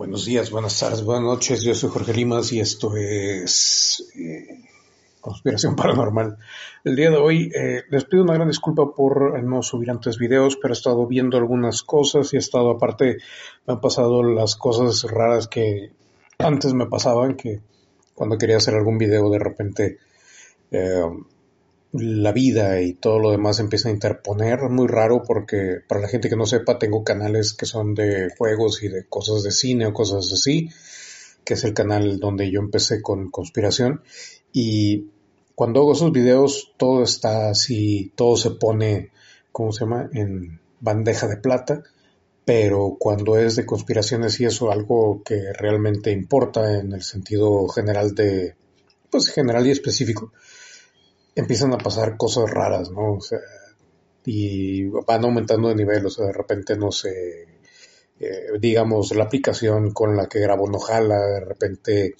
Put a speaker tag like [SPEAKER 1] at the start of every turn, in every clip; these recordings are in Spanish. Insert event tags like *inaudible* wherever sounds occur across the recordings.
[SPEAKER 1] Buenos días, buenas tardes, buenas noches. Yo soy Jorge Limas y esto es eh, Conspiración *laughs* Paranormal. El día de hoy eh, les pido una gran disculpa por no subir antes videos, pero he estado viendo algunas cosas y he estado, aparte, me han pasado las cosas raras que antes me pasaban, que cuando quería hacer algún video de repente eh, la vida y todo lo demás empieza a interponer. Muy raro porque para la gente que no sepa tengo canales que son de juegos y de cosas de cine o cosas así, que es el canal donde yo empecé con conspiración. Y cuando hago esos videos todo está así, todo se pone, ¿cómo se llama? En bandeja de plata. Pero cuando es de conspiraciones y eso, algo que realmente importa en el sentido general de, pues general y específico, empiezan a pasar cosas raras, ¿no? O sea, y van aumentando de nivel, o sea, de repente, no sé, eh, digamos, la aplicación con la que grabo no jala, de repente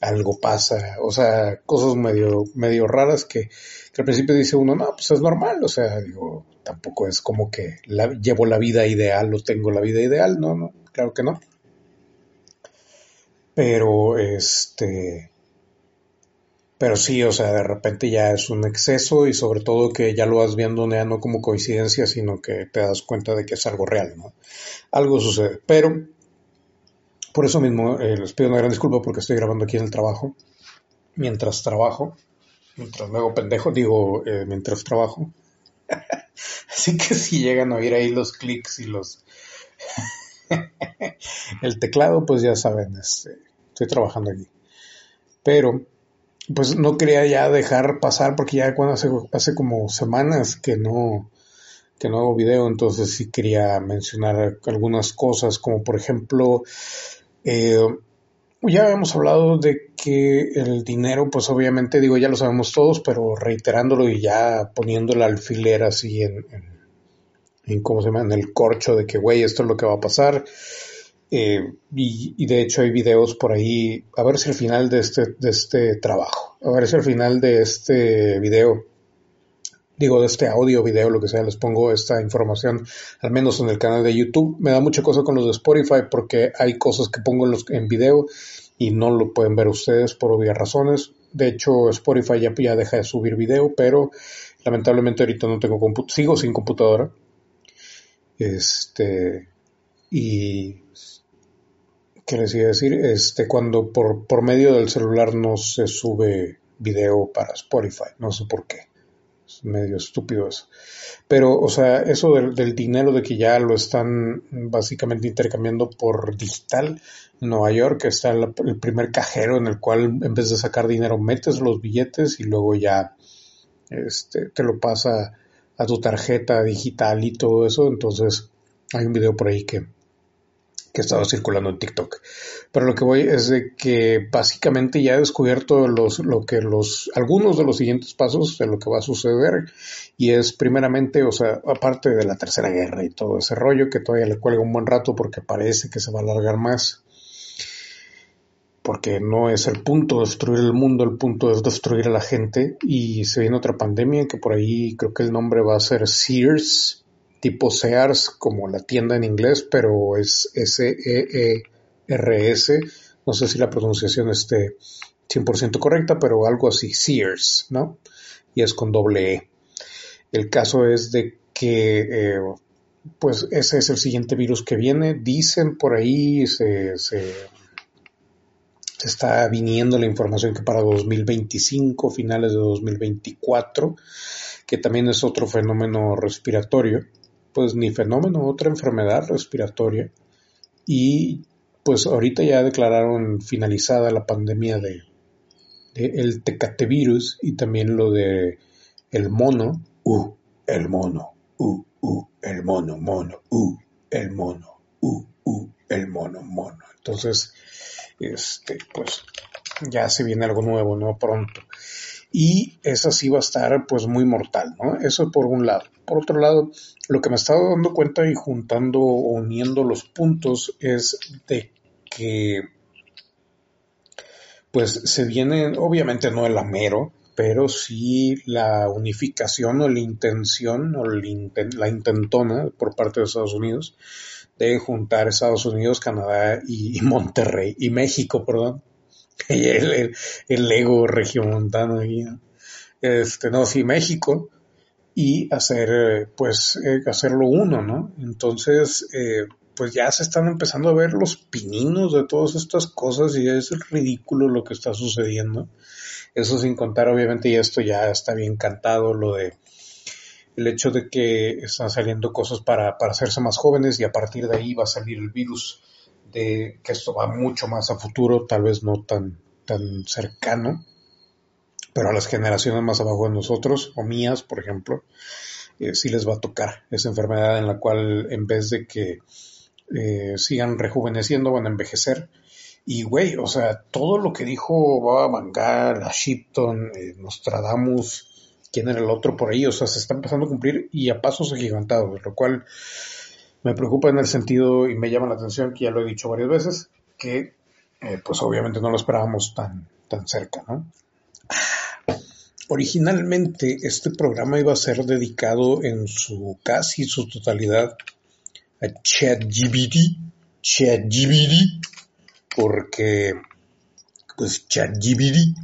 [SPEAKER 1] algo pasa, o sea, cosas medio, medio raras que, al principio dice uno, no, pues es normal, o sea, digo, tampoco es como que llevo la vida ideal o tengo la vida ideal, no, no, claro que no. Pero, este, pero sí, o sea, de repente ya es un exceso y sobre todo que ya lo vas viendo no como coincidencia, sino que te das cuenta de que es algo real, ¿no? Algo sucede. Pero por eso mismo eh, les pido una gran disculpa porque estoy grabando aquí en el trabajo, mientras trabajo, mientras me hago pendejo, digo, eh, mientras trabajo. *laughs* Así que si llegan a oír ahí los clics y los... *laughs* el teclado, pues ya saben, este, estoy trabajando aquí. Pero pues no quería ya dejar pasar porque ya cuando hace, hace como semanas que no que no hago video, entonces sí quería mencionar algunas cosas, como por ejemplo, eh, ya habíamos hablado de que el dinero, pues obviamente digo, ya lo sabemos todos, pero reiterándolo y ya poniendo el alfiler así en, en, en ¿cómo se llama? En el corcho de que, güey, esto es lo que va a pasar. Eh, y, de hecho hay videos por ahí, a ver si al final de este, de este trabajo, a ver si al final de este video, digo de este audio, video, lo que sea, les pongo esta información, al menos en el canal de YouTube. Me da mucha cosa con los de Spotify porque hay cosas que pongo en, en video y no lo pueden ver ustedes por obvias razones. De hecho, Spotify ya, ya deja de subir video, pero lamentablemente ahorita no tengo sigo sin computadora. Este, y ¿qué les iba a decir? Este, cuando por, por medio del celular no se sube video para Spotify, no sé por qué. Es medio estúpido eso. Pero, o sea, eso del, dinero de que ya lo están básicamente intercambiando por digital. En Nueva York está el, el primer cajero en el cual en vez de sacar dinero metes los billetes y luego ya este, te lo pasa a tu tarjeta digital y todo eso. Entonces, hay un video por ahí que, que estaba circulando en TikTok. Pero lo que voy es de que básicamente ya he descubierto lo que los, algunos de los siguientes pasos de lo que va a suceder. Y es primeramente, o sea, aparte de la tercera guerra y todo ese rollo, que todavía le cuelga un buen rato porque parece que se va a alargar más. Porque no es el punto de destruir el mundo, el punto es destruir a la gente. Y se viene otra pandemia que por ahí creo que el nombre va a ser Sears tipo Sears como la tienda en inglés, pero es S-E-E-R-S. No sé si la pronunciación esté 100% correcta, pero algo así, Sears, ¿no? Y es con doble E. El caso es de que, eh, pues ese es el siguiente virus que viene. Dicen por ahí, se, se está viniendo la información que para 2025, finales de 2024, que también es otro fenómeno respiratorio pues ni fenómeno, otra enfermedad respiratoria. Y pues ahorita ya declararon finalizada la pandemia de, el tecatevirus y también lo de el mono, uh, el mono, uh, uh, el mono, mono, uh, el mono, uh, uh, el mono, mono. Entonces, este, pues ya se viene algo nuevo, ¿no? Pronto. Y esa sí va a estar pues muy mortal, ¿no? Eso por un lado. Por otro lado, lo que me estaba dando cuenta y juntando o uniendo los puntos es de que pues se viene, obviamente no el amero, pero sí la unificación o la intención o la intentona por parte de Estados Unidos de juntar Estados Unidos, Canadá y, Monterrey, y México, perdón. *laughs* el, el, el Lego regiomontano Este, no, sí, México, y hacer, pues, eh, hacerlo uno, ¿no? Entonces, eh, pues ya se están empezando a ver los pininos de todas estas cosas y es ridículo lo que está sucediendo. Eso sin contar, obviamente, y esto ya está bien cantado, lo de el hecho de que están saliendo cosas para, para hacerse más jóvenes y a partir de ahí va a salir el virus de que esto va mucho más a futuro, tal vez no tan, tan cercano, pero a las generaciones más abajo de nosotros, o mías, por ejemplo, eh, sí les va a tocar esa enfermedad en la cual en vez de que eh, sigan rejuveneciendo, van a envejecer. Y güey, o sea, todo lo que dijo Baba Mangar, la Shipton, eh, Nostradamus, quién era el otro por ahí, o sea, se está empezando a cumplir y a pasos agigantados, lo cual me preocupa en el sentido y me llama la atención, que ya lo he dicho varias veces, que eh, pues obviamente no lo esperábamos tan, tan cerca, ¿no? Originalmente este programa iba a ser dedicado en su casi su totalidad a ChatGPT, ChatGPT, porque pues ChatGPT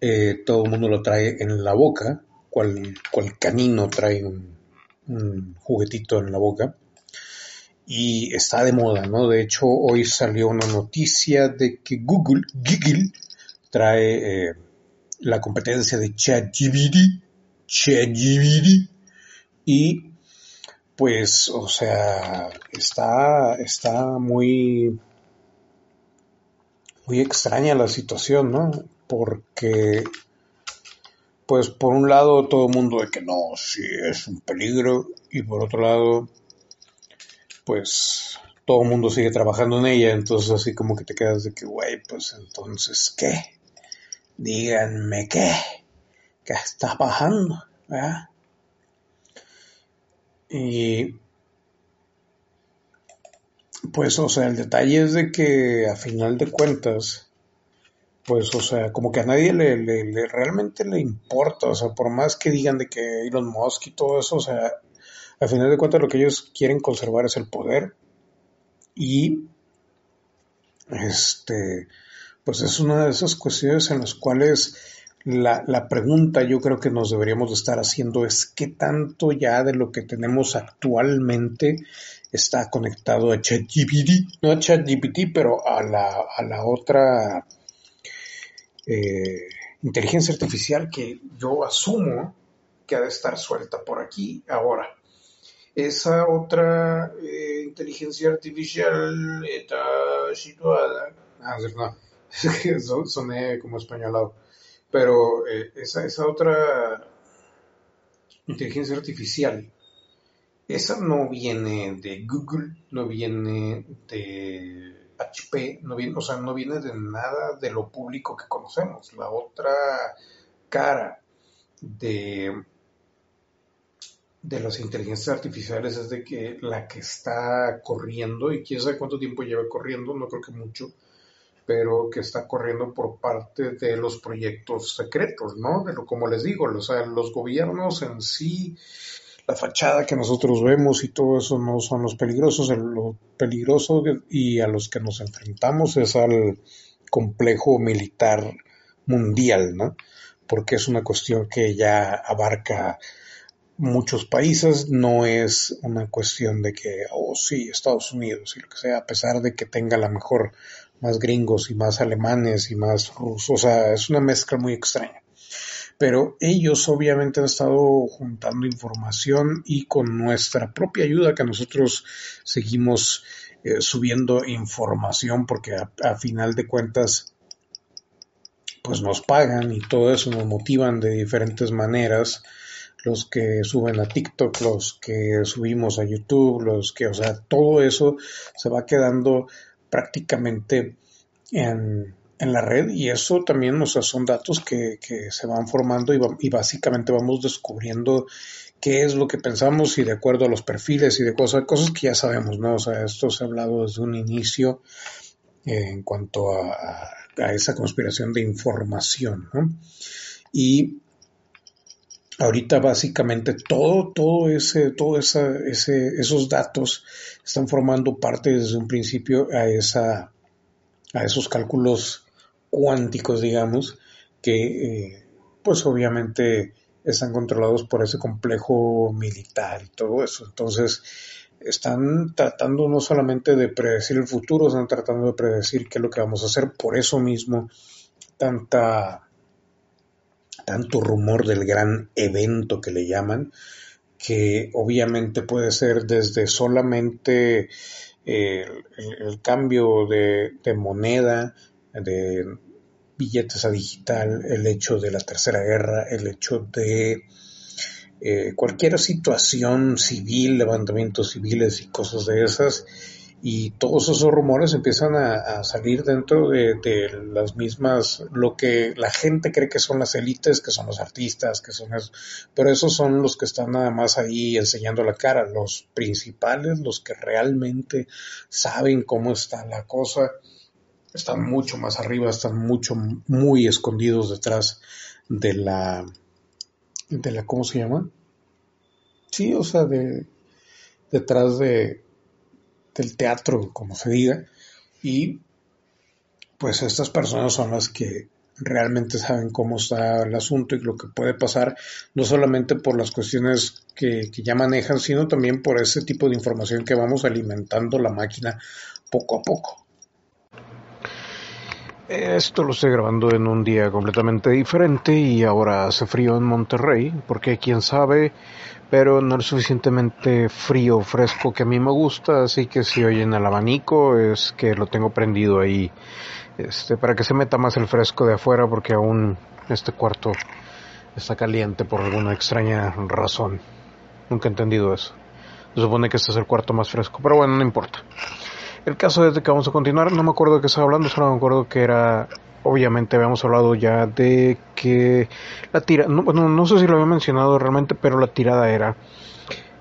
[SPEAKER 1] eh, todo el mundo lo trae en la boca cual, canino trae un, juguetito en la boca. Y está de moda, ¿no? De hecho, hoy salió una noticia de que Google, Google trae eh, la competencia de ChatGPT, ChatGPT, y pues, o sea, está, está muy, muy extraña la situación, ¿no? Porque pues por un lado todo el mundo de que no, sí es un peligro y por otro lado pues todo el mundo sigue trabajando en ella, entonces así como que te quedas de que, güey, pues entonces, ¿qué? Díganme qué, qué está bajando, ¿verdad? Y pues, o sea, el detalle es de que a final de cuentas, pues, o sea, como que a nadie le, le, realmente le importa, o sea, por más que digan de que Elon Musk y todo eso, o sea, al final de cuentas lo que ellos quieren conservar es el poder y, este, pues es una de esas cuestiones en las cuales la, la pregunta yo creo que nos deberíamos de estar haciendo es qué tanto ya de lo que tenemos actualmente está conectado a ChatGPT, no a ChatGPT, pero a la, a la otra eh, inteligencia artificial que yo asumo que ha de estar suelta por aquí ahora. Esa otra eh, inteligencia artificial está situada. Ah, no, *laughs* soné como españolado. Pero eh, esa, esa otra inteligencia artificial, esa no viene de Google, no viene de HP no viene, o sea, no viene de nada de lo público que conocemos. La otra cara de, de las inteligencias artificiales es de que la que está corriendo, y quién sabe cuánto tiempo lleva corriendo, no creo que mucho, pero que está corriendo por parte de los proyectos secretos, ¿no? De lo, como les digo, o los gobiernos en sí la fachada que nosotros vemos y todo eso no son los peligrosos, lo peligroso y a los que nos enfrentamos es al complejo militar mundial, ¿no? Porque es una cuestión que ya abarca muchos países, no es una cuestión de que, oh sí, Estados Unidos y lo que sea, a pesar de que tenga la mejor más gringos y más alemanes y más rusos, o sea, es una mezcla muy extraña. Pero ellos obviamente han estado juntando información y con nuestra propia ayuda que nosotros seguimos eh, subiendo información porque a, final de cuentas pues nos pagan y todo eso nos motivan de diferentes maneras. Los que suben a TikTok, los que subimos a YouTube, los que, o sea, todo eso se va quedando prácticamente en, en la red y eso también, o sea, son datos que, que se van formando y, básicamente vamos descubriendo qué es lo que pensamos y de acuerdo a los perfiles y de cosas, cosas que ya sabemos, ¿no? O sea, esto se ha hablado desde un inicio eh, en cuanto a, a, esa conspiración de información. Y ahorita básicamente todo, todo ese, todo esa, ese, esos datos están formando parte desde un principio a esa, a esos cálculos cuánticos, digamos, que eh, pues obviamente están controlados por ese complejo militar y todo eso. Entonces, están tratando no solamente de predecir el futuro, están tratando de predecir qué es lo que vamos a hacer. Por eso mismo, tanta tanto rumor del gran evento que le llaman, que obviamente puede ser desde solamente eh, el, cambio de, moneda, de billetes a digital, el hecho de la tercera guerra, el hecho de eh, cualquier situación civil, levantamientos civiles y cosas de esas, y todos esos rumores empiezan a, salir dentro de, las mismas, lo que la gente cree que son las élites, que son los artistas, que son eso, pero esos son los que están nada más ahí enseñando la cara, los principales, los que realmente saben cómo está la cosa, están mucho más arriba, están mucho, muy escondidos detrás de la, de la, ¿cómo se llama? Sí, o sea, de, detrás de, del teatro, como se diga, y pues estas personas son las que realmente saben cómo está el asunto y lo que puede pasar, no solamente por las cuestiones que, ya manejan, sino también por ese tipo de información que vamos alimentando la máquina poco a poco. Esto lo estoy grabando en un día completamente diferente y ahora hace frío en Monterrey, porque quién sabe, pero no es suficientemente frío fresco que a mí me gusta, así que si oyen el abanico es que lo tengo prendido ahí este, para que se meta más el fresco de afuera porque aún este cuarto está caliente por alguna extraña razón. Nunca he entendido eso. Se supone que este es el cuarto más fresco, pero bueno, no importa. El caso es de que vamos a continuar, no me acuerdo de qué estaba hablando, solo me acuerdo que era obviamente habíamos hablado ya de que la tira, no, bueno, no sé si lo había mencionado realmente, pero la tirada era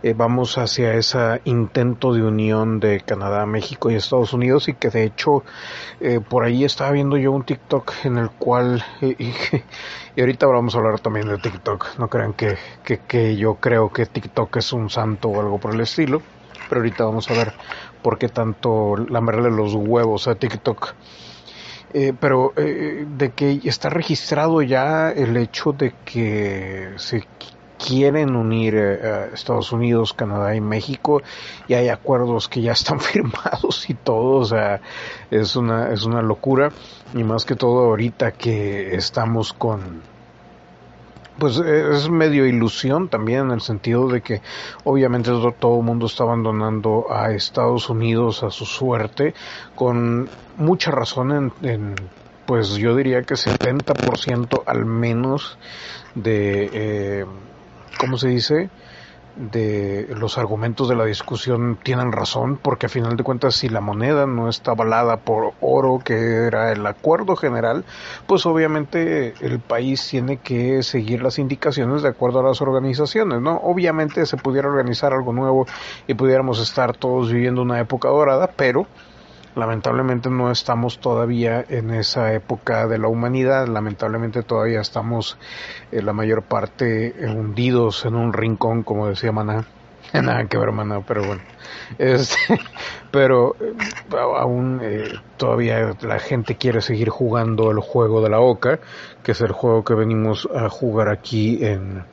[SPEAKER 1] eh, vamos hacia ese intento de unión de Canadá, México y Estados Unidos y que de hecho eh, por ahí estaba viendo yo un TikTok en el cual *laughs* y, y, ahorita vamos a hablar también de TikTok, no crean que, que, que yo creo que TikTok es un santo o algo por el estilo, pero ahorita vamos a ver por qué tanto lamerle los huevos a TikTok. Eh, pero eh, de que está registrado ya el hecho de que se quieren unir eh, Estados Unidos, Canadá y México y hay acuerdos que ya están *laughs* firmados y todo, o sea, es una es una locura. Y más que todo ahorita que estamos con pues es medio ilusión también en el sentido de que obviamente todo el mundo está abandonando a Estados Unidos a su suerte con mucha razón en, pues yo diría que 70% al menos de eh, ¿cómo se dice? De los argumentos de la discusión tienen razón, porque a final de cuentas si la moneda no está avalada por oro, que era el acuerdo general, pues obviamente el país tiene que seguir las indicaciones de acuerdo a las organizaciones, ¿no? Obviamente se pudiera organizar algo nuevo y pudiéramos estar todos viviendo una época dorada, pero lamentablemente no estamos todavía en esa época de la humanidad, lamentablemente todavía estamos en la mayor parte hundidos en un rincón, como decía Maná. *laughs* Nada que ver, Maná, pero bueno. Este, *laughs* pero eh, aún eh, todavía la gente quiere seguir jugando el juego de la oca, que es el juego que venimos a jugar aquí en,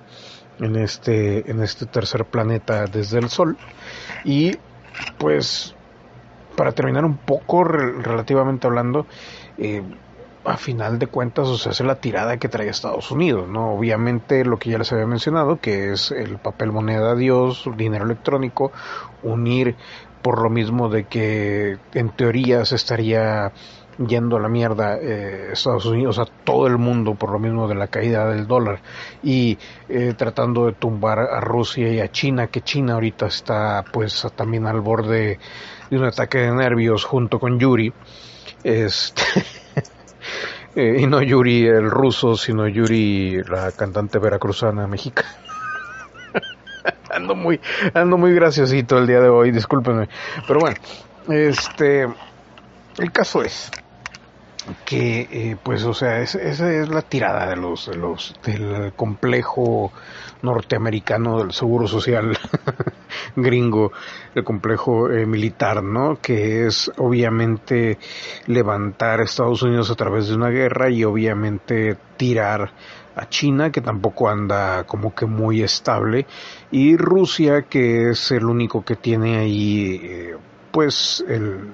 [SPEAKER 1] en este en este tercer planeta desde el Sol y pues para terminar un poco relativamente hablando, eh, a final de cuentas, o sea, es la tirada que trae Estados Unidos, ¿no? Obviamente lo que ya les había mencionado, que es el papel moneda Dios, dinero electrónico, unir por lo mismo de que en teoría se estaría yendo a la mierda eh, Estados Unidos, a todo el mundo por lo mismo de la caída del dólar y eh, tratando de tumbar a Rusia y a China, que China ahorita está pues también al borde de un ataque de nervios junto con Yuri. Este, *laughs* eh, y no Yuri el ruso, sino Yuri la cantante veracruzana mexicana. *laughs* ando muy ando muy graciosito el día de hoy, discúlpenme. Pero bueno, este el caso es que eh, pues o sea esa es la tirada de los, de los del complejo norteamericano del seguro social *laughs* gringo el complejo eh, militar no que es obviamente levantar Estados Unidos a través de una guerra y obviamente tirar a China que tampoco anda como que muy estable y Rusia que es el único que tiene ahí eh, pues el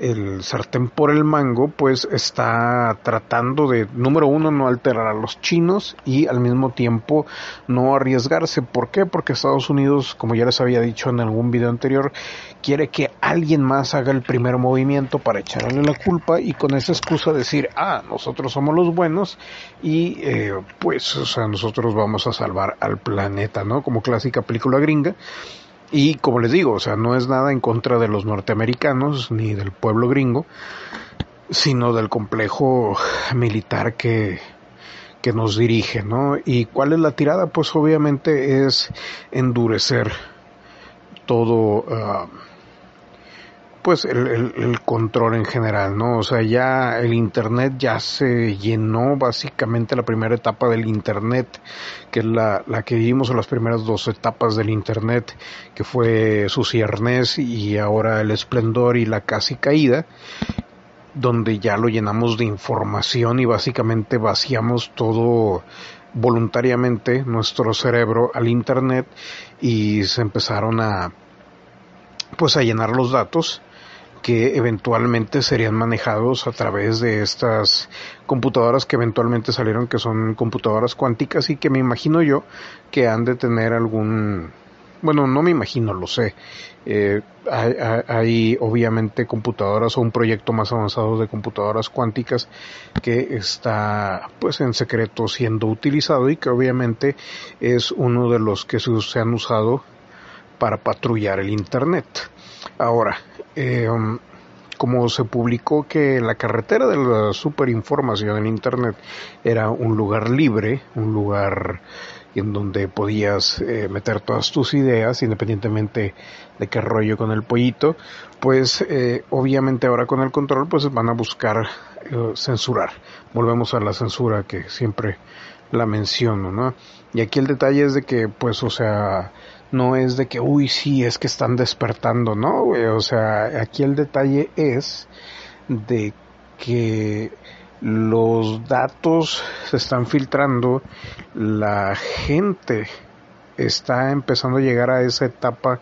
[SPEAKER 1] el sartén por el mango, pues está tratando de, número uno, no alterar a los chinos y al mismo tiempo no arriesgarse. ¿Por qué? Porque Estados Unidos, como ya les había dicho en algún video anterior, quiere que alguien más haga el primer movimiento para echarle la culpa y con esa excusa decir, ah, nosotros somos los buenos y eh, pues, o sea, nosotros vamos a salvar al planeta, ¿no? Como clásica película gringa. Y como les digo, o sea, no es nada en contra de los norteamericanos ni del pueblo gringo, sino del complejo militar que, que nos dirige, ¿no? ¿Y cuál es la tirada? Pues obviamente es endurecer todo, uh, pues el, control en general, ¿no? O sea, ya el Internet ya se llenó básicamente la primera etapa del Internet, que es la, la que vimos en las primeras dos etapas del Internet, que fue su ciernes y ahora el esplendor y la casi caída, donde ya lo llenamos de información y básicamente vaciamos todo voluntariamente nuestro cerebro al Internet y se empezaron a pues a llenar los datos que eventualmente serían manejados a través de estas computadoras que eventualmente salieron que son computadoras cuánticas y que me imagino yo que han de tener algún bueno no me imagino lo sé. Eh, hay, hay, obviamente computadoras o un proyecto más avanzado de computadoras cuánticas que está pues en secreto siendo utilizado y que obviamente es uno de los que se han usado para patrullar el internet ahora eh, como se publicó que la carretera de la superinformación en Internet era un lugar libre, un lugar en donde podías eh, meter todas tus ideas independientemente de qué rollo con el pollito, pues eh, obviamente ahora con el control pues van a buscar censurar. Volvemos a la censura que siempre la menciono, ¿no? Y aquí el detalle es de que pues o sea no es de que, uy, sí, es que están despertando, ¿no? O sea, aquí el detalle es de que los datos se están filtrando, la gente está empezando a llegar a esa etapa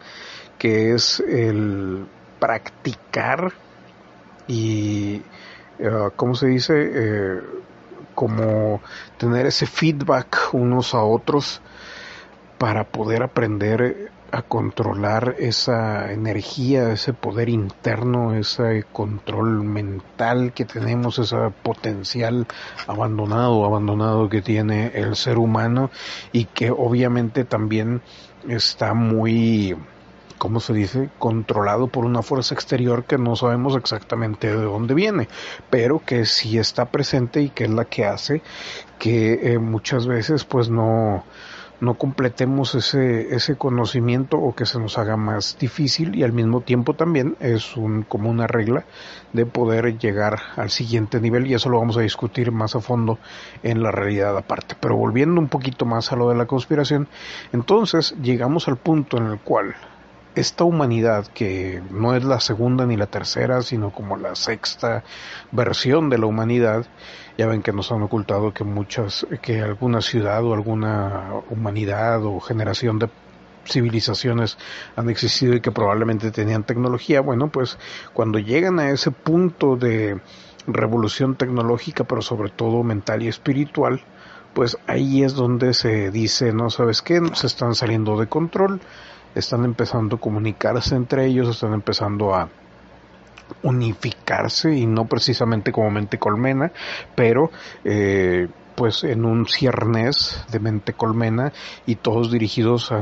[SPEAKER 1] que es el practicar y, uh, ¿cómo se dice? Eh, como tener ese feedback unos a otros para poder aprender a controlar esa energía, ese poder interno, ese control mental que tenemos, ese potencial abandonado, abandonado que tiene el ser humano y que obviamente también está muy, ¿cómo se dice?, controlado por una fuerza exterior que no sabemos exactamente de dónde viene, pero que sí está presente y que es la que hace que eh, muchas veces pues no no completemos ese, ese conocimiento o que se nos haga más difícil y al mismo tiempo también es un, como una regla de poder llegar al siguiente nivel y eso lo vamos a discutir más a fondo en la realidad aparte. Pero volviendo un poquito más a lo de la conspiración, entonces llegamos al punto en el cual esta humanidad que no es la segunda ni la tercera, sino como la sexta versión de la humanidad, ya ven que nos han ocultado que muchas, que alguna ciudad o alguna humanidad o generación de civilizaciones han existido y que probablemente tenían tecnología. Bueno, pues cuando llegan a ese punto de revolución tecnológica, pero sobre todo mental y espiritual, pues ahí es donde se dice, no sabes qué, se están saliendo de control, están empezando a comunicarse entre ellos, están empezando a unificarse y no precisamente como mente colmena, pero eh, pues en un ciernes de mente colmena y todos dirigidos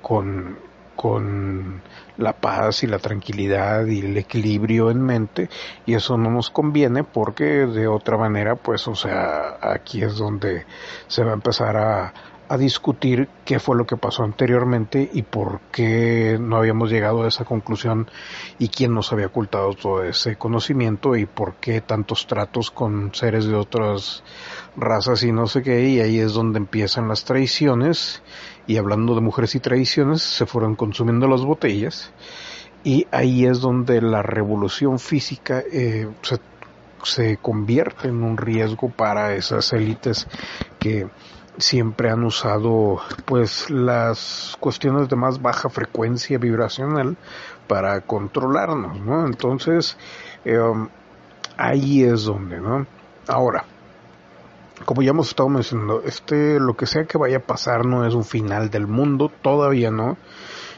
[SPEAKER 1] con, con la paz y la tranquilidad y el equilibrio en mente y eso no nos conviene porque de otra manera pues o sea aquí es donde se va a empezar a, a discutir qué fue lo que pasó anteriormente y por qué no habíamos llegado a esa conclusión y quién nos había ocultado todo ese conocimiento y por qué tantos tratos con seres de otras razas y no sé qué. Y ahí es donde empiezan las traiciones. Y hablando de mujeres y traiciones se fueron consumiendo las botellas. Y ahí es donde la revolución física eh, se, se convierte en un riesgo para esas élites que siempre han usado pues las cuestiones de más baja frecuencia vibracional para controlarnos, ¿no? Entonces, em, ahí es donde, ¿no? Ahora, como ya hemos estado mencionando, este, lo que sea que vaya a pasar no es un final del mundo, todavía no.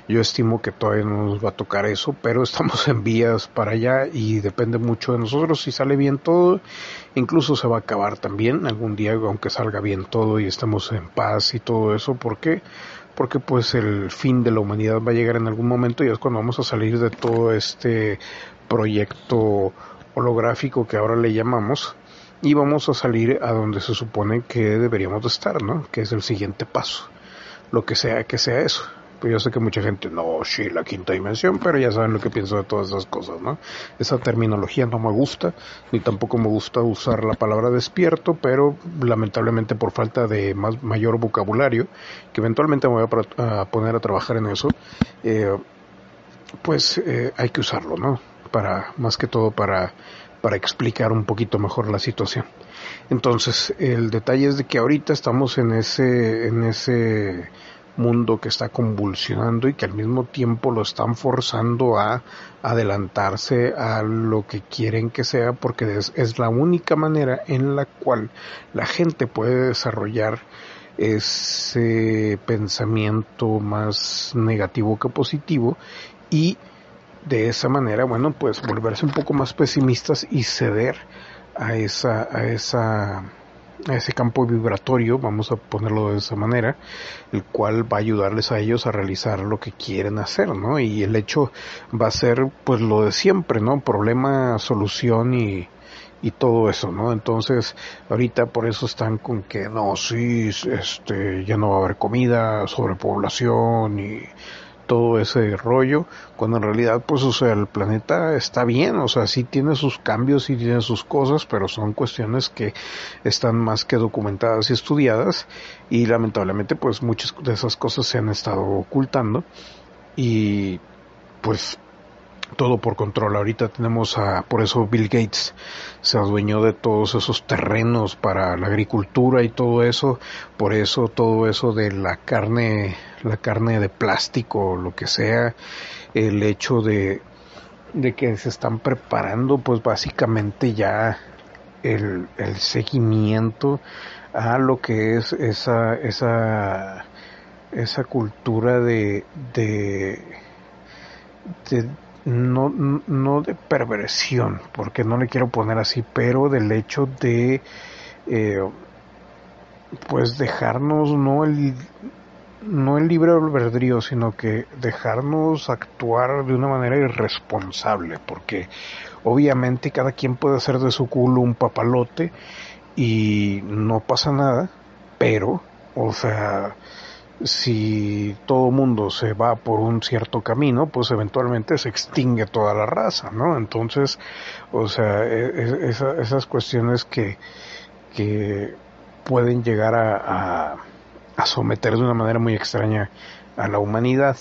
[SPEAKER 1] Yo estimo que todavía no nos va a tocar eso, pero *laughs* estamos en vías para allá y depende mucho de nosotros. Si sale bien todo, incluso se va a acabar también algún día, aunque salga bien todo y estemos en paz y todo eso. ¿Por qué? Porque pues el fin de la humanidad va a llegar en algún momento y es cuando vamos a salir de todo este proyecto holográfico que ahora le llamamos y vamos a salir a donde se supone que deberíamos de estar, ¿no? Que es el siguiente paso, lo que sea que sea eso. Pues yo sé que mucha gente, no, sí, la quinta dimensión, pero ya saben lo que pienso de todas esas cosas, ¿no? Esa terminología no me gusta, ni tampoco me gusta usar la palabra despierto, pero lamentablemente por falta de más, mayor vocabulario, que eventualmente me voy a, poner a trabajar en eso, eh, pues eh, hay que usarlo, ¿no? Para, más que todo para, para explicar un poquito mejor la situación. Entonces, el detalle es de que ahorita estamos en ese, en ese mundo que está convulsionando y que al mismo tiempo lo están forzando a adelantarse a lo que quieren que sea porque es, la única manera en la cual la gente puede desarrollar ese pensamiento más negativo que positivo y de esa manera, bueno, pues volverse un poco más pesimistas y ceder a esa, a esa ese campo vibratorio, vamos a ponerlo de esa manera, el cual va a ayudarles a ellos a realizar lo que quieren hacer, ¿no? Y el hecho va a ser pues lo de siempre, ¿no? Problema, solución y, y todo eso, ¿no? Entonces, ahorita por eso están con que no, sí, este, ya no va a haber comida, sobrepoblación y todo ese rollo, cuando en realidad, pues, o sea, el planeta está bien, o sea, sí tiene sus cambios y tiene sus cosas, pero son cuestiones que están más que documentadas y estudiadas, y lamentablemente, pues, muchas de esas cosas se han estado ocultando, y pues todo por control. Ahorita tenemos a, por eso Bill Gates se adueñó de todos esos terrenos para la agricultura y todo eso, por eso todo eso de la carne, la carne de plástico, lo que sea, el hecho de, de que se están preparando pues básicamente ya el, el seguimiento a lo que es esa, esa, esa cultura de, de, de no, no de perversión, porque no le quiero poner así, pero del hecho de, eh, pues dejarnos no el, no el libre albedrío, sino que dejarnos actuar de una manera irresponsable, porque obviamente cada quien puede hacer de su culo un papalote y no pasa nada, pero, o sea, si todo mundo se va por un cierto camino, pues eventualmente se extingue toda la raza, ¿no? Entonces, o sea, e, e, esas cuestiones que, que pueden llegar a, a, someter de una manera muy extraña a la humanidad,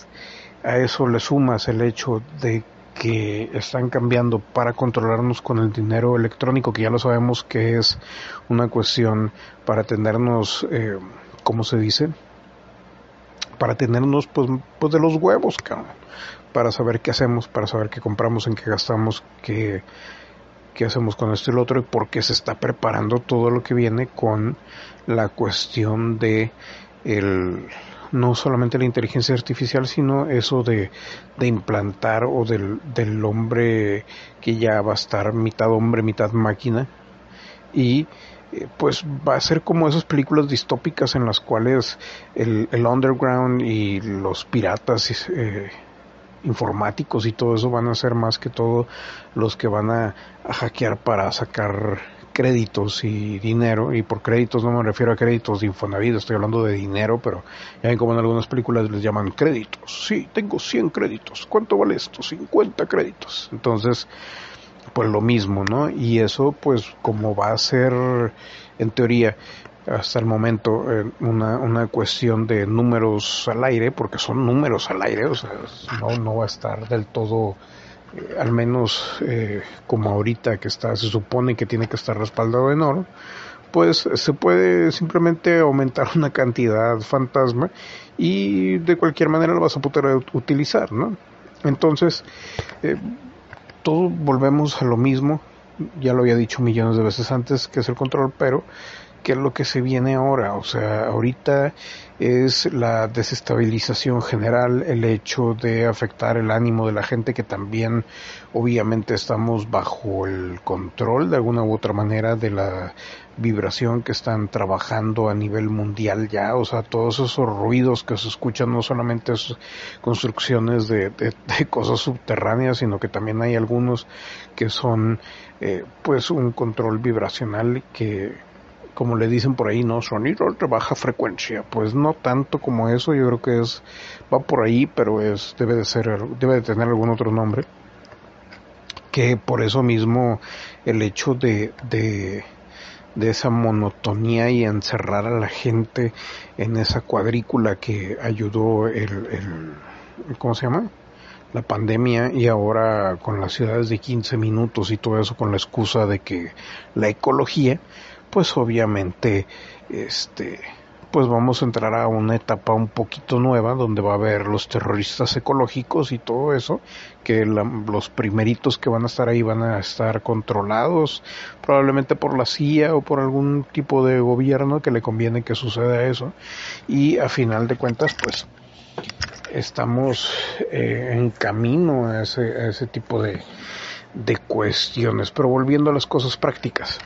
[SPEAKER 1] a eso le sumas el hecho de que están cambiando para controlarnos con el dinero electrónico, que ya lo sabemos que es una cuestión para tenernos, eh, ¿cómo se dice? Para tenernos pues, pues de los huevos, para saber qué hacemos, para saber qué compramos, en qué gastamos, qué, qué hacemos con esto y lo otro, y porque se está preparando todo lo que viene con la cuestión de el no solamente la inteligencia artificial, sino eso de, de implantar o del, del hombre que ya va a estar mitad hombre, mitad máquina, y eh, pues va a ser como esas películas distópicas en las cuales el, underground y los piratas eh, informáticos y todo eso van a ser más que todo los que van a, hackear para sacar créditos y dinero, y por créditos no me refiero a créditos de Infonavit, estoy hablando de dinero, pero ya ven como en algunas películas les llaman créditos. Sí, tengo 100 créditos. ¿Cuánto vale esto? 50 créditos. Entonces, pues lo mismo, ¿no? Y eso, pues como va a ser, en teoría, hasta el momento eh, una, una cuestión de números al aire, porque son números al aire, o sea, no, no va a estar del todo eh, al menos eh, como ahorita que está, se supone que tiene que estar respaldado en oro, pues se puede simplemente aumentar una cantidad fantasma y de cualquier manera lo vas a poder utilizar, ¿no? Entonces, todo volvemos a lo mismo, ya lo había dicho millones de veces antes, que es el control, pero qué es lo que se viene ahora. O sea, ahorita es la desestabilización general, el hecho de afectar el ánimo de la gente que también obviamente estamos bajo el control de alguna u otra manera de la vibración que están trabajando a nivel mundial ya, o sea, todos esos ruidos que se escuchan no solamente es construcciones de, cosas subterráneas, sino que también hay algunos que son eh, pues un control vibracional que como le dicen por ahí, ¿no? Sonido de baja frecuencia. Pues no tanto como eso, yo creo que es, va por ahí, pero es, debe de ser, debe de tener algún otro nombre. Que por eso mismo el hecho de, de, de esa monotonía y encerrar a la gente en esa cuadrícula que ayudó el, el ¿cómo se llama? la pandemia y ahora con las ciudades de 15 minutos y todo eso con la excusa de que la ecología, pues obviamente este pues vamos a entrar a una etapa un poquito nueva donde va a haber los terroristas ecológicos y todo eso, que los primeritos que van a estar ahí van a estar controlados probablemente por la CIA o por algún tipo de gobierno que le conviene que suceda eso. Y a final de cuentas pues estamos eh, en camino a ese, ese tipo de, de cuestiones. Pero volviendo a las cosas prácticas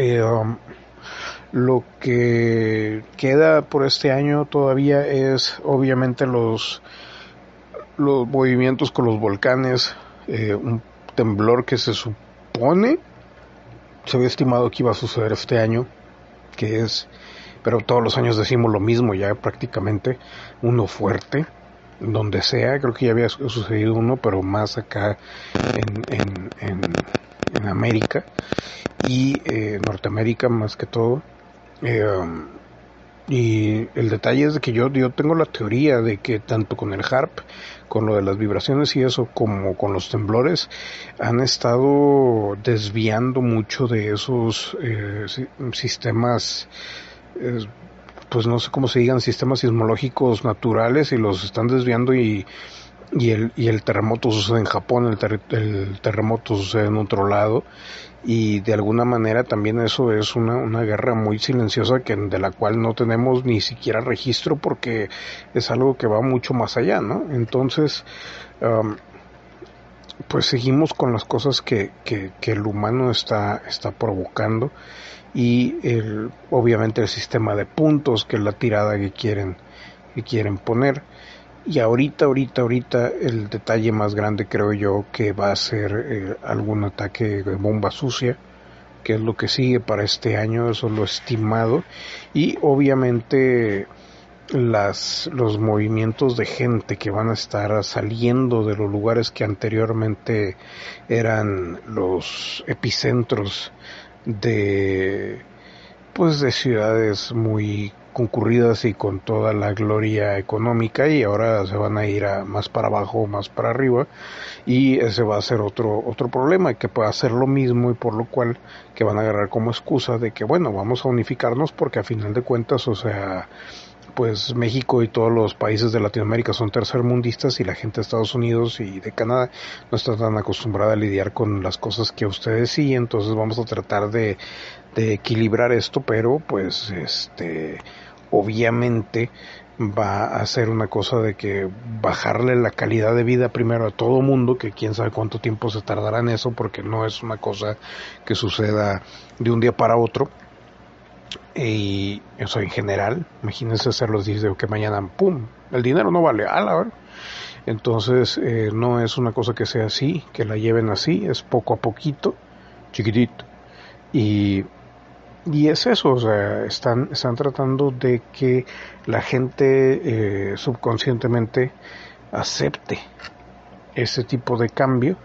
[SPEAKER 1] eh, um, lo que queda por este año todavía es obviamente los, los movimientos con los volcanes, eh, un temblor que se supone, se había estimado que iba a suceder este año, que es, pero todos los años decimos lo mismo ya prácticamente, uno fuerte, donde sea, creo que ya había sucedido uno, pero más acá en, en, en, en América y eh, Norteamérica más que todo. Eh, um, y el detalle es de que yo, yo tengo la teoría de que tanto con el HARP, con lo de las vibraciones y eso, como con los temblores, han estado desviando mucho de esos eh, sistemas, pues no sé cómo se digan, sistemas sismológicos naturales y los están desviando y y el, y el terremoto sucede en Japón, el, el, terremoto sucede en otro lado y de alguna manera también eso es una, una guerra muy silenciosa que de la cual no tenemos ni siquiera registro porque es algo que va mucho más allá, ¿no? Entonces, pues seguimos con las cosas que, que, que, el humano está, está provocando y el, obviamente el sistema de puntos que es la tirada que quieren, que quieren poner y ahorita, ahorita, ahorita el detalle más grande creo yo que va a ser eh, algún ataque de bomba sucia, que es lo que sigue para este año, eso es lo estimado. Y obviamente las, los movimientos de gente que van a estar saliendo de los lugares que anteriormente eran los epicentros de pues de ciudades muy concurridas y con toda la gloria económica y ahora se van a ir a más para abajo, más para arriba y ese va a ser otro otro problema que puede hacer lo mismo y por lo cual que van a agarrar como excusa de que bueno, vamos a unificarnos porque a final de cuentas, o sea, pues México y todos los países de Latinoamérica son tercermundistas y la gente de Estados Unidos y de Canadá no está tan acostumbrada a lidiar con las cosas que ustedes sí, entonces vamos a tratar de, de equilibrar esto, pero pues este obviamente va a ser una cosa de que bajarle la calidad de vida primero a todo mundo, que quién sabe cuánto tiempo se tardará en eso, porque no es una cosa que suceda de un día para otro. Y eso en general, imagínense hacerlos dice que mañana, ¡pum! El dinero no vale, a la Entonces, eh, no es una cosa que sea así, que la lleven así, es poco a poquito, chiquitito Y, y es eso, o sea, están, están tratando de que la gente eh, subconscientemente acepte ese tipo de cambio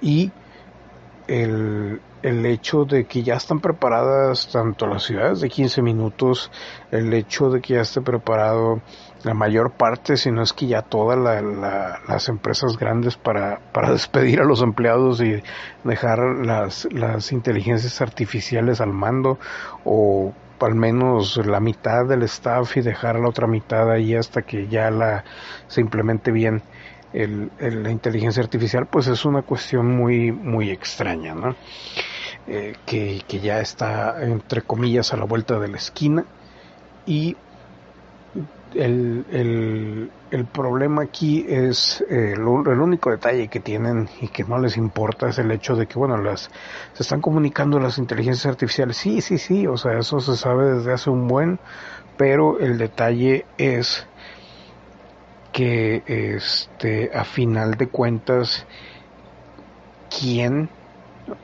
[SPEAKER 1] y el, el hecho de que ya están preparadas tanto las ciudades de 15 minutos, el hecho de que ya esté preparado la mayor parte, si no es que ya todas las empresas grandes para, para *laughs* despedir a los empleados y dejar las, las inteligencias artificiales al mando o al menos la mitad del staff y dejar la otra mitad ahí hasta que ya la se implemente bien el, la inteligencia artificial, pues es una cuestión muy, muy extraña, ¿no? Eh, que, que, ya está, entre comillas, a la vuelta de la esquina. Y el, el, el problema aquí es eh, el único detalle que tienen y que no les importa es el hecho de que, bueno, las se están comunicando las inteligencias artificiales. Sí, sí, sí, o sea, eso se sabe desde hace un buen, pero el detalle es que este a final de cuentas quién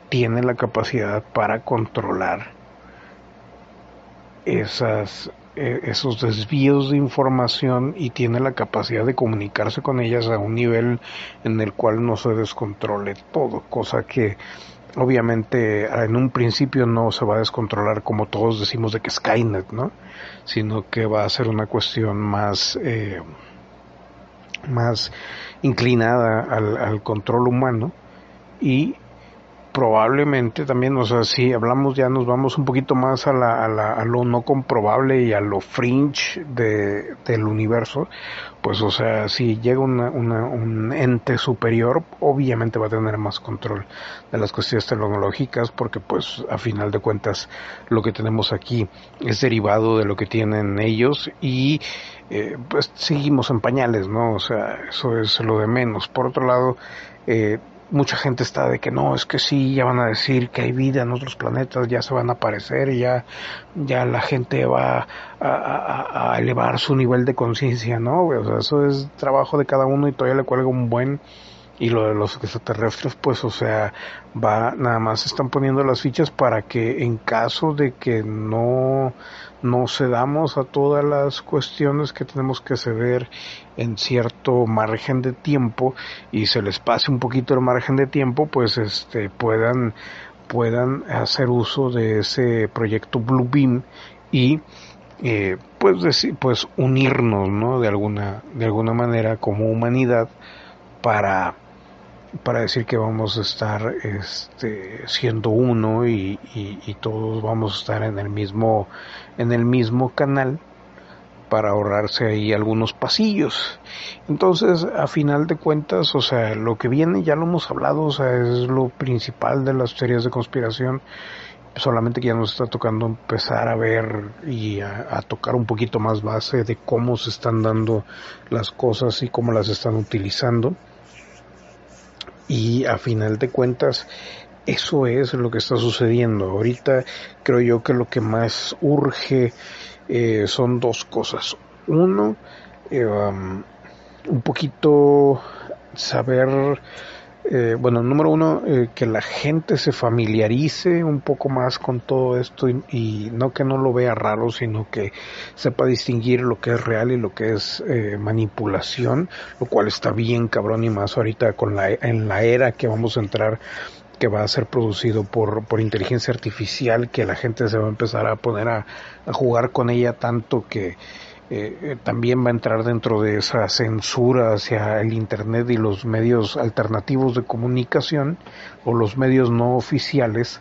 [SPEAKER 1] tiene la capacidad para controlar esas eh, esos desvíos de información y tiene la capacidad de comunicarse con ellas a un nivel en el cual no se descontrole todo, cosa que obviamente en un principio no se va a descontrolar como todos decimos de que Skynet, ¿no? Sino que va a ser una cuestión más eh, más inclinada al, al control humano y probablemente también, o sea, si hablamos ya nos vamos un poquito más a, la, a, la, lo no comprobable y a lo fringe de, del universo, pues o sea, si llega una, un ente superior, obviamente va a tener más control de las cuestiones tecnológicas, porque pues a final de cuentas lo que tenemos aquí es derivado de lo que tienen ellos y eh, pues seguimos en pañales, ¿no? O sea, eso es lo de menos. Por otro lado, eh, mucha gente está de que no, es que sí, ya van a decir que hay vida en otros planetas, ya se van a aparecer y ya, ya la gente va a, a, elevar su nivel de conciencia, ¿no? O sea, eso es trabajo de cada uno y todavía le cuelga un buen y lo de los extraterrestres pues o sea va nada más están poniendo las fichas para que en caso de que no no cedamos a todas las cuestiones que tenemos que ceder en cierto margen de tiempo y se les pase un poquito el margen de tiempo pues este puedan puedan hacer uso de ese proyecto Blue Beam y eh, pues decir, pues unirnos no de alguna de alguna manera como humanidad para para decir que vamos a estar este, siendo uno y, todos vamos a estar en el mismo en el mismo canal para ahorrarse ahí algunos pasillos. Entonces, a final de cuentas, o sea, lo que viene ya lo hemos hablado, o sea, es lo principal de las teorías de conspiración, solamente que ya nos está tocando empezar a ver y a, a tocar un poquito más base de cómo se están dando las cosas y cómo las están utilizando y a final de cuentas eso es lo que está sucediendo. Ahorita creo yo que lo que más urge eh, son dos cosas. Uno, eh, um, un poquito saber eh, bueno, número uno, eh, que la gente se familiarice un poco más con todo esto y, no que no lo vea raro, sino que sepa distinguir lo que es real y lo que es eh, manipulación, lo cual está bien cabrón y más ahorita con la, en la era que vamos a entrar que va a ser producido por, por inteligencia artificial, que la gente se va a empezar a poner a, a jugar con ella tanto que eh, eh, también va a entrar dentro de esa censura hacia el Internet y los medios alternativos de comunicación o los medios no oficiales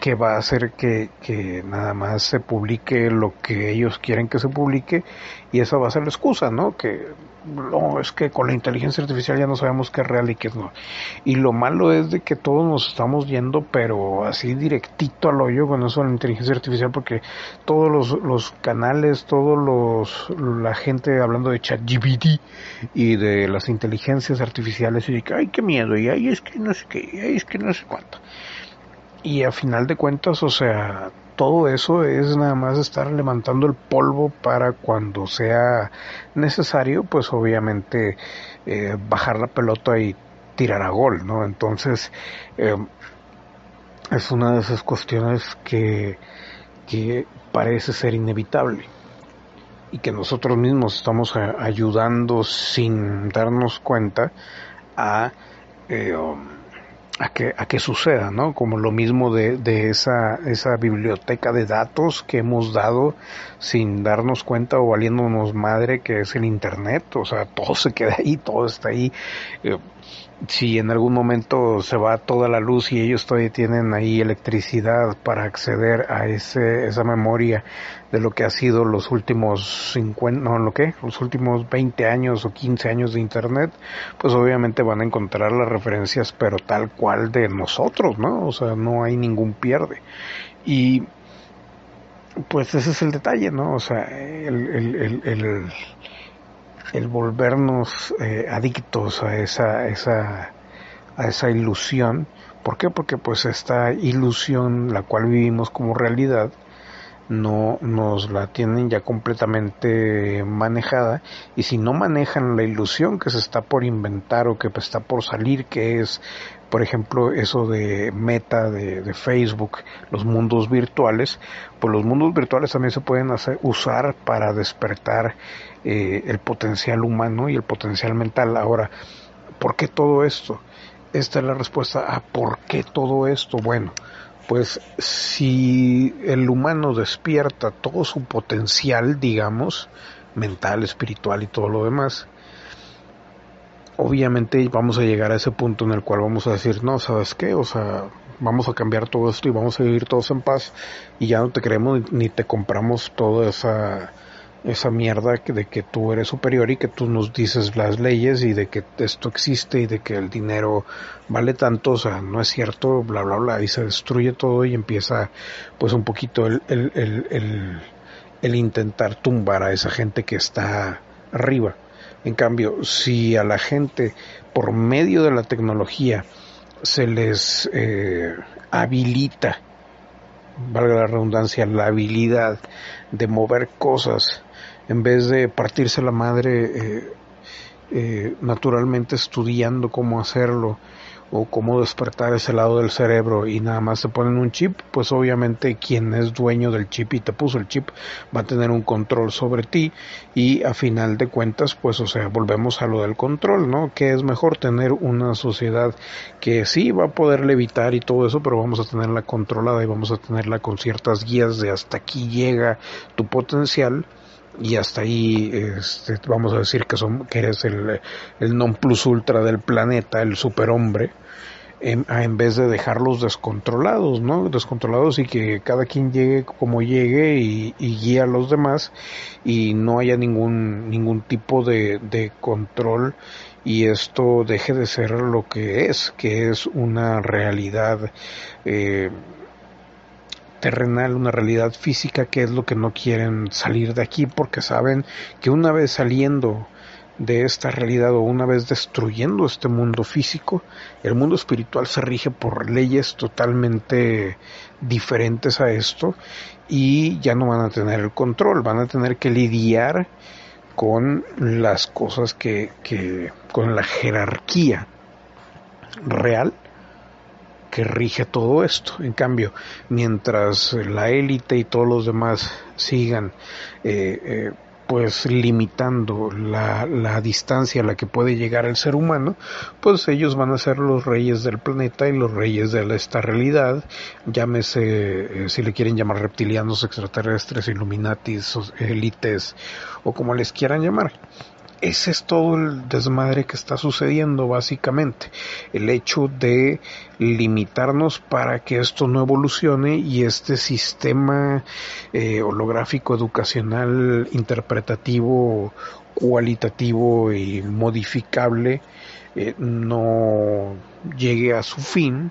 [SPEAKER 1] que va a hacer que, que nada más se publique lo que ellos quieren que se publique y esa va a ser la excusa, ¿no? Que no, es que con la inteligencia artificial ya no sabemos qué es real y qué no. Y lo malo es de que todos nos estamos yendo, pero así directito al hoyo con eso de la inteligencia artificial, porque todos los, los canales, todos los, la gente hablando de ChatGPT y de las inteligencias artificiales y de que, ay, qué miedo, y ahí es que no sé qué, y ahí es que no sé cuánto. Y a final de cuentas, o sea, todo eso es nada más estar levantando el polvo para cuando sea necesario, pues obviamente eh, bajar la pelota y tirar a gol, ¿no? Entonces, eh, es una de esas cuestiones que, que parece ser inevitable y que nosotros mismos estamos ayudando sin darnos cuenta a, eh, um, a, que, a que suceda, ¿no? Como lo mismo de, de esa, esa biblioteca de datos que hemos dado sin darnos cuenta o valiéndonos madre que es el Internet, o sea, todo se queda ahí, todo está ahí. Eh, si en algún momento se va toda la luz y ellos todavía tienen ahí electricidad para acceder a ese, esa memoria de lo que ha sido los últimos 50, no, lo que, los últimos 20 años o 15 años de internet, pues obviamente van a encontrar las referencias pero tal cual de nosotros, ¿no? O sea, no hay ningún pierde. Y pues ese es el detalle, ¿no? O sea, el, el, el el volvernos eh, adictos a esa, esa, a esa ilusión. ¿Por qué? Porque pues esta ilusión, la cual vivimos como realidad, no nos la tienen ya completamente manejada y si no manejan la ilusión que se está por inventar o que está por salir que es por ejemplo eso de meta de, Facebook los mundos virtuales pues los mundos virtuales también se pueden hacer, usar para despertar eh, el potencial humano y el potencial mental ahora ¿por qué todo esto? esta es la respuesta a por qué todo esto bueno pues si el humano despierta todo su potencial, digamos, mental, espiritual y todo lo demás, obviamente vamos a llegar a ese punto en el cual vamos a decir, no, ¿sabes qué? O sea, vamos a cambiar todo esto y vamos a vivir todos en paz y ya no te creemos ni te compramos toda esa esa mierda de que tú eres superior y que tú nos dices las leyes y de que esto existe y de que el dinero vale tanto, o sea, no es cierto, bla, bla, bla, y se destruye todo y empieza pues un poquito el, el, el, intentar tumbar a esa gente que está arriba. En cambio, si a la gente por medio de la tecnología se les eh, habilita, valga la redundancia, la habilidad de mover cosas en vez de partirse la madre eh, eh, naturalmente estudiando cómo hacerlo o cómo despertar ese lado del cerebro y nada más se ponen un chip, pues obviamente quien es dueño del chip y te puso el chip va a tener un control sobre ti y a final de cuentas pues o sea volvemos a lo del control, ¿no? Que es mejor tener una sociedad que sí va a poder levitar y todo eso, pero vamos a tenerla controlada y vamos a tenerla con ciertas guías de hasta aquí llega tu potencial y hasta ahí este, vamos a decir que, son, que eres el, el non plus ultra del planeta, el superhombre, en, en vez de dejarlos descontrolados, ¿no? Descontrolados y que cada quien llegue como llegue y, y guíe a los demás y no haya ningún, ningún tipo de, de control y esto deje de ser lo que es, que es una realidad eh, terrenal, una realidad física que es lo que no quieren salir de aquí porque saben que una vez saliendo de esta realidad o una vez destruyendo este mundo físico, el mundo espiritual se rige por leyes totalmente diferentes a esto y ya no van a tener el control, van a tener que lidiar con las cosas que, que con la jerarquía real que rige todo esto. En cambio, mientras la élite y todos los demás sigan eh, eh, pues limitando la, la, distancia a la que puede llegar el ser humano, pues ellos van a ser los reyes del planeta y los reyes de esta realidad, llámese eh, si le quieren llamar reptilianos, extraterrestres, illuminatis, élites o como les quieran llamar ese es todo el desmadre que está sucediendo básicamente. El hecho de limitarnos para que esto no evolucione y este sistema eh, holográfico educacional interpretativo cualitativo y modificable eh, no llegue a su fin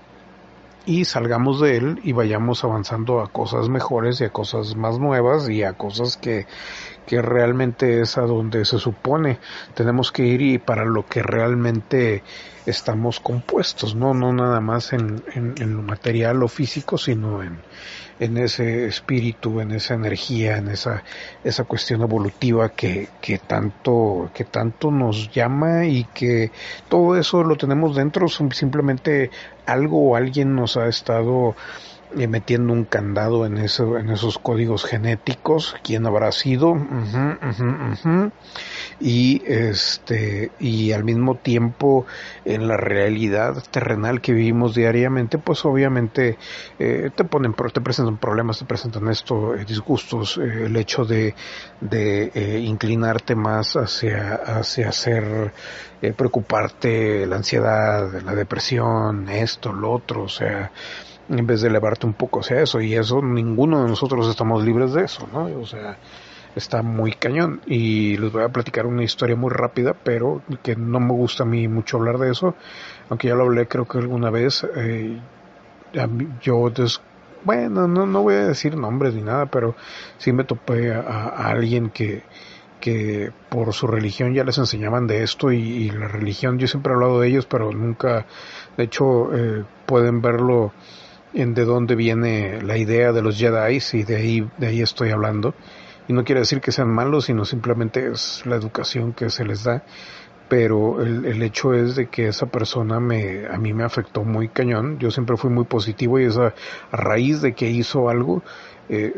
[SPEAKER 1] y salgamos de él y vayamos avanzando a cosas mejores y a cosas más nuevas y a cosas que, que realmente es a donde se supone tenemos que ir y para lo que realmente estamos compuestos, no, no nada más en, en, lo material o físico, sino en, en ese espíritu, en esa energía, en esa, esa cuestión evolutiva que, que tanto, que tanto nos llama y que todo eso lo tenemos dentro, simplemente algo o alguien nos ha estado metiendo un candado en eso, en esos códigos genéticos, quién habrá sido, y este, y al mismo tiempo en la realidad terrenal que vivimos diariamente, pues obviamente eh, te ponen, te presentan problemas, te presentan esto, eh, disgustos, el hecho de, de inclinarte más hacia, hacia hacer, preocuparte, la ansiedad, la depresión, esto, lo otro, o sea, en vez de elevarte un poco hacia eso. Y eso ninguno de nosotros estamos libres de eso, ¿no? O sea, está muy cañón. Y les voy a platicar una historia muy rápida, pero que no me gusta a mí mucho hablar de eso, aunque ya lo hablé creo que alguna vez, eh, yo bueno, no, no voy a decir nombres ni nada, pero sí me topé a, alguien que, que por su religión ya les enseñaban de esto y, la religión, yo siempre he hablado de ellos, pero nunca, de hecho, eh, pueden verlo en de dónde viene la idea de los Jedi y de ahí, de ahí estoy hablando. Y no quiere decir que sean malos, sino simplemente es la educación que se les da. Pero el, el hecho es de que esa persona me, a mí me afectó muy cañón. Yo siempre fui muy positivo y esa, a raíz de que hizo algo, eh,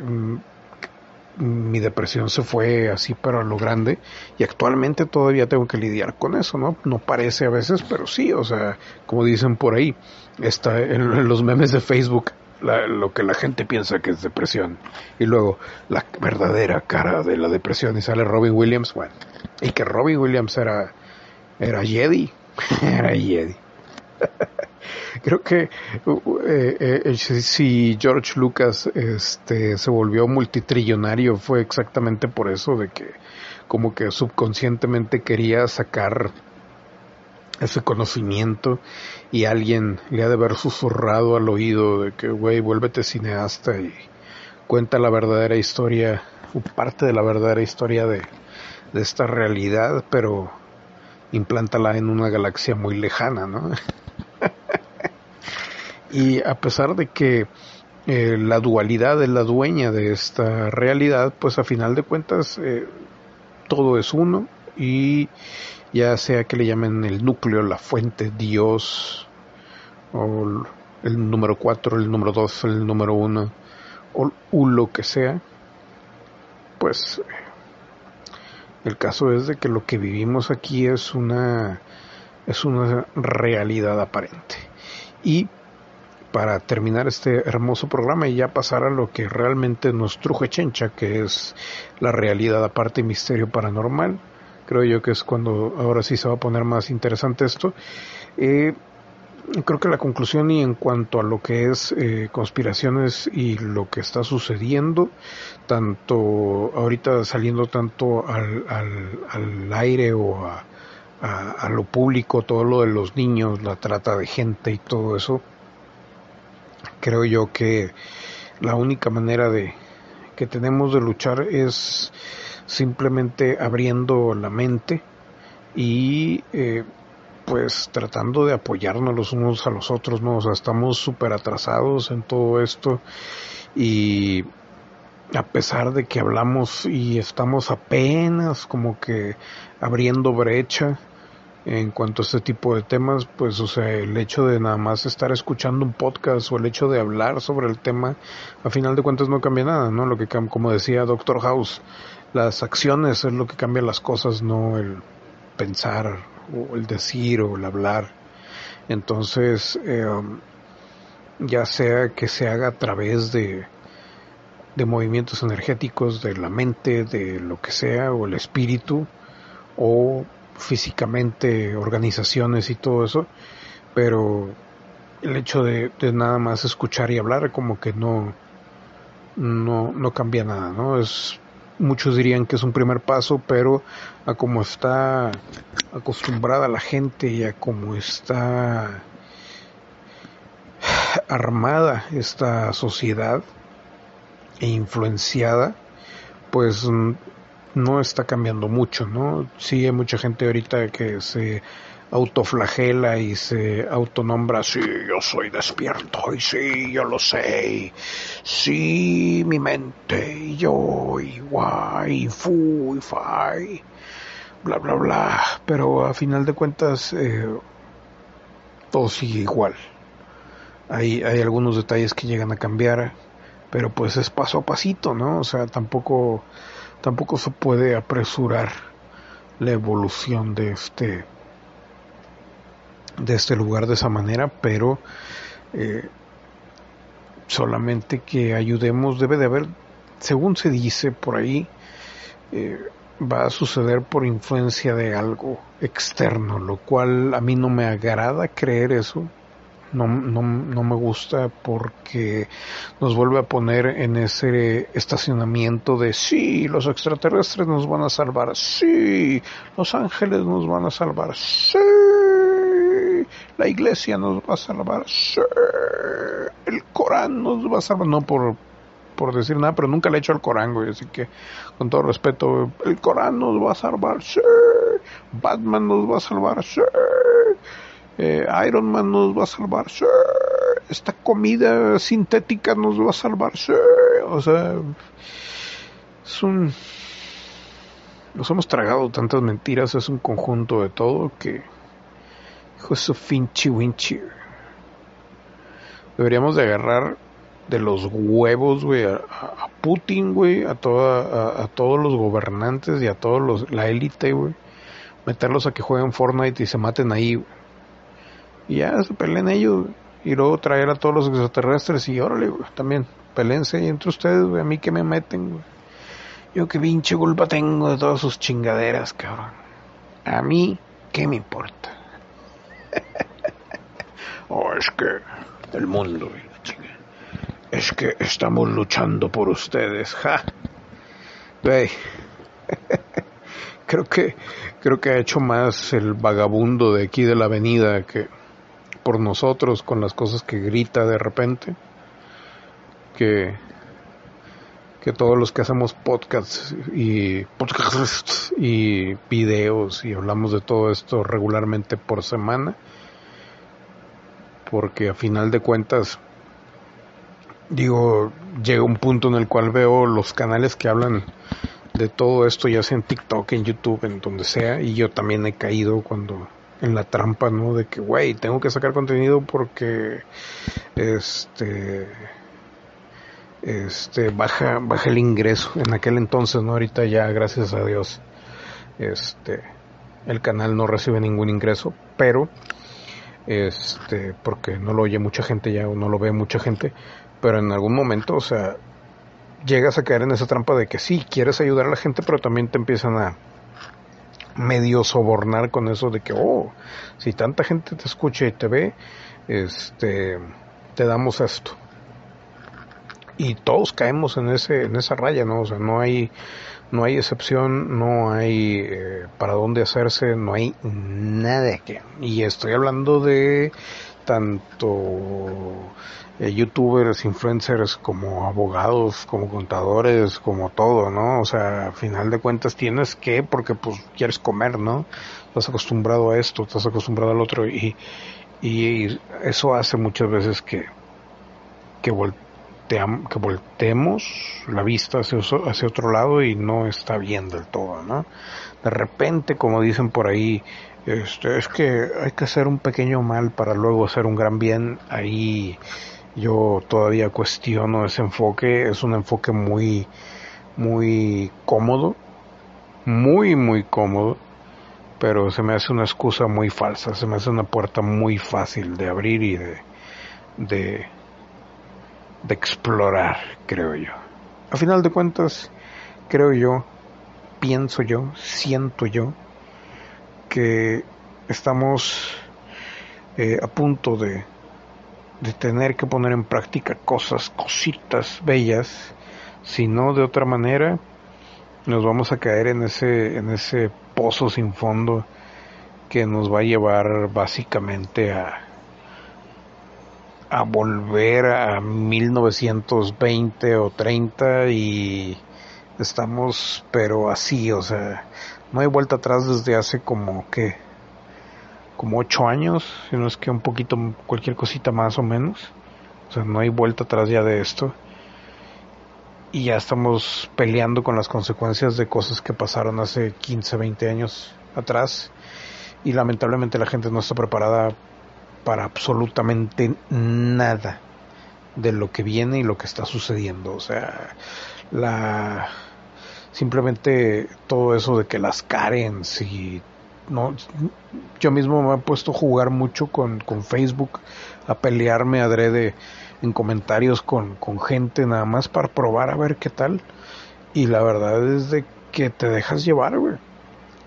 [SPEAKER 1] mi depresión se fue así pero a lo grande y actualmente todavía tengo que lidiar con eso, ¿no? No parece a veces, pero sí, o sea, como dicen por ahí, está en los memes de Facebook lo que la gente piensa que es depresión y luego la verdadera cara de la depresión y sale Robin Williams, bueno, y que Robin Williams era era Jedi, *laughs* era Jedi. *laughs* creo que uh, eh, eh, si George Lucas este, se volvió multitrillonario fue exactamente por eso, de que como que subconscientemente quería sacar ese conocimiento y alguien le ha de haber susurrado al oído de que, güey, vuélvete cineasta y cuenta la verdadera historia, o parte de la verdadera historia de, de esta realidad, pero implántala en una galaxia muy lejana, ¿no? *laughs* Y a pesar de que eh, la dualidad es la dueña de esta realidad, pues a final de cuentas eh, todo es uno y ya sea que le llamen el núcleo, la fuente, Dios, o el número 4, el número 2, el número 1, o, lo que sea, pues el caso es de que lo que vivimos aquí es una es una realidad aparente. Y para terminar este hermoso programa y ya pasar a lo que realmente nos truje chencha, que es la realidad aparte misterio paranormal. Creo yo que es cuando ahora sí se va a poner más interesante esto. Eh, creo que la conclusión y en cuanto a lo que es eh, conspiraciones y lo que está sucediendo, tanto ahorita saliendo tanto al, al, aire o a, a, lo público, todo lo de los niños, la trata de gente y todo eso, creo yo que la única manera de que tenemos de luchar es simplemente abriendo la mente y eh, pues tratando de apoyarnos los unos a los otros, ¿no? O sea, estamos súper atrasados en todo esto y a pesar de que hablamos y estamos apenas como que abriendo brecha, en cuanto a este tipo de temas, pues, o sea, el hecho de nada más estar escuchando un podcast o el hecho de hablar sobre el tema, a final de cuentas no cambia nada, ¿no? Lo que, como decía Doctor House, las acciones es lo que cambia las cosas, no el pensar o el decir o el hablar. Entonces, eh, ya sea que se haga a través de, de movimientos energéticos de la mente, de lo que sea, o el espíritu, o físicamente organizaciones y todo eso, pero el hecho de, nada más escuchar y hablar como que no, no, no cambia nada, ¿no? Es, muchos dirían que es un primer paso, pero a como está acostumbrada la gente y a como está armada esta sociedad e influenciada, pues no está cambiando mucho, ¿no? Sí hay mucha gente ahorita que se autoflagela y se autonombra, sí, yo soy despierto y sí, yo lo sé, sí, mi mente y yo y guay, fu y fai, bla, bla, bla, pero a final de cuentas eh, todo sigue igual. Hay, hay algunos detalles que llegan a cambiar, pero pues es paso a pasito, ¿no? O sea, tampoco, tampoco se puede apresurar la evolución de este de este lugar de esa manera, pero eh, solamente que ayudemos debe de haber, según se dice por ahí, eh, va a suceder por influencia de algo externo, lo cual a mí no me agrada creer eso, no, no, no, me gusta porque nos vuelve a poner en ese estacionamiento de sí, los extraterrestres nos van a salvar, sí, los ángeles nos van a salvar, sí la iglesia nos va a salvar, el Corán nos va a salvar, no por, por decir nada, pero nunca le he hecho al Corán, güey, así que con todo respeto, el Corán nos va a salvar, sí, Batman nos va a salvar, sí, eh, Iron Man nos va a salvar, sí, esta comida sintética nos va a salvar, sí, o sea, es un... Nos hemos tragado tantas mentiras, es un conjunto de todo que Hijo su finchi winchi. Deberíamos de agarrar de los huevos, güey, a, Putin, güey, a, toda, a, todos los gobernantes y a todos los, la élite, güey. Meterlos a que jueguen Fortnite y se maten ahí, Y ya se peleen ellos, Y luego traer a todos los extraterrestres y órale, güey, también, pelense entre ustedes, güey, a mí que me meten, güey. Yo qué pinche culpa tengo de todas sus chingaderas, cabrón. A mí, ¿qué me importa? Oh, es que el mundo, es que estamos luchando por ustedes, ja. *laughs* creo que creo que ha hecho más el vagabundo de aquí de la avenida que por nosotros con las cosas que grita de repente que que todos los que hacemos podcasts y podcasts. y videos y hablamos de todo esto regularmente por semana porque a final de cuentas digo llega un punto en el cual veo los canales que hablan de todo esto ya sea en TikTok en YouTube en donde sea y yo también he caído cuando en la trampa no de que güey tengo que sacar contenido porque este este baja baja el ingreso. En aquel entonces no ahorita ya gracias a Dios este el canal no recibe ningún ingreso pero este porque no lo oye mucha gente ya o no lo ve mucha gente pero en algún momento o sea llegas a caer en esa trampa de que sí quieres ayudar a la gente pero también te empiezan a medio sobornar con eso de que oh si tanta gente te escucha y te ve este te damos esto. Y todos caemos en ese en esa raya no o sea no hay no hay excepción no hay eh, para dónde hacerse no hay nada que y estoy hablando de tanto eh, youtubers influencers como abogados como contadores como todo no o sea a final de cuentas tienes que porque pues quieres comer no estás acostumbrado a esto estás acostumbrado al otro y y eso hace muchas veces que que que volteemos la vista hacia, hacia, otro lado y no está bien del todo, ¿no? De repente, como dicen por ahí, este, es que hay que hacer un pequeño mal para luego hacer un gran bien. Ahí yo todavía cuestiono ese enfoque. Es un enfoque muy, muy cómodo, muy, muy cómodo, pero se me hace una excusa muy falsa. Se me hace una puerta muy fácil de abrir y de, de de explorar, creo yo. A final de cuentas, creo yo, pienso yo, siento yo, que estamos eh, a punto de, de tener que poner en práctica cosas, cositas bellas, si no de otra manera nos vamos a caer en ese, en ese pozo sin fondo que nos va a llevar básicamente a, a volver a 1920 o 30 y estamos pero así, o sea, no hay vuelta atrás desde hace como que como ocho años, si no es que un poquito, cualquier cosita más o menos. O sea, no hay vuelta atrás ya de esto. Y ya estamos peleando con las consecuencias de cosas que pasaron hace 15, 20 años atrás. Y lamentablemente la gente no está preparada para absolutamente nada de lo que viene y lo que está sucediendo. O sea, la simplemente todo eso de que las Karens y no yo mismo me he puesto a jugar mucho con, con Facebook a pelearme adrede en comentarios con, con gente nada más para probar a ver qué tal. Y la verdad es de que te dejas llevar güey.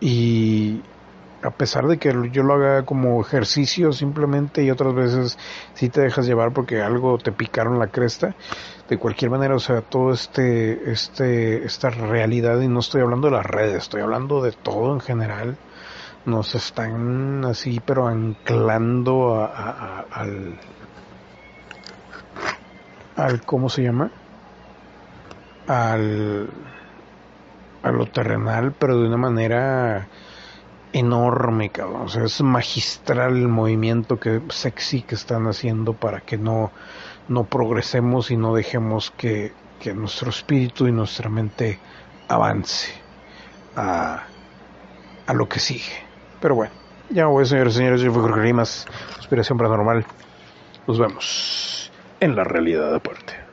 [SPEAKER 1] Y a pesar de que yo lo haga como ejercicio simplemente y otras veces sí te dejas llevar porque algo te picaron la cresta de cualquier manera o sea todo este este esta realidad y no estoy hablando de las redes estoy hablando de todo en general nos están así pero anclando al al cómo se llama al a lo terrenal pero de una manera enorme, cabrón. O sea, es magistral el movimiento que sexy que están haciendo para que no, no progresemos y no dejemos que, que nuestro espíritu y nuestra mente avance a, a lo que sigue. Pero bueno, ya voy, señores y señores. Yo fui Jorge Rimas, Inspiración Paranormal. Nos vemos en la realidad aparte.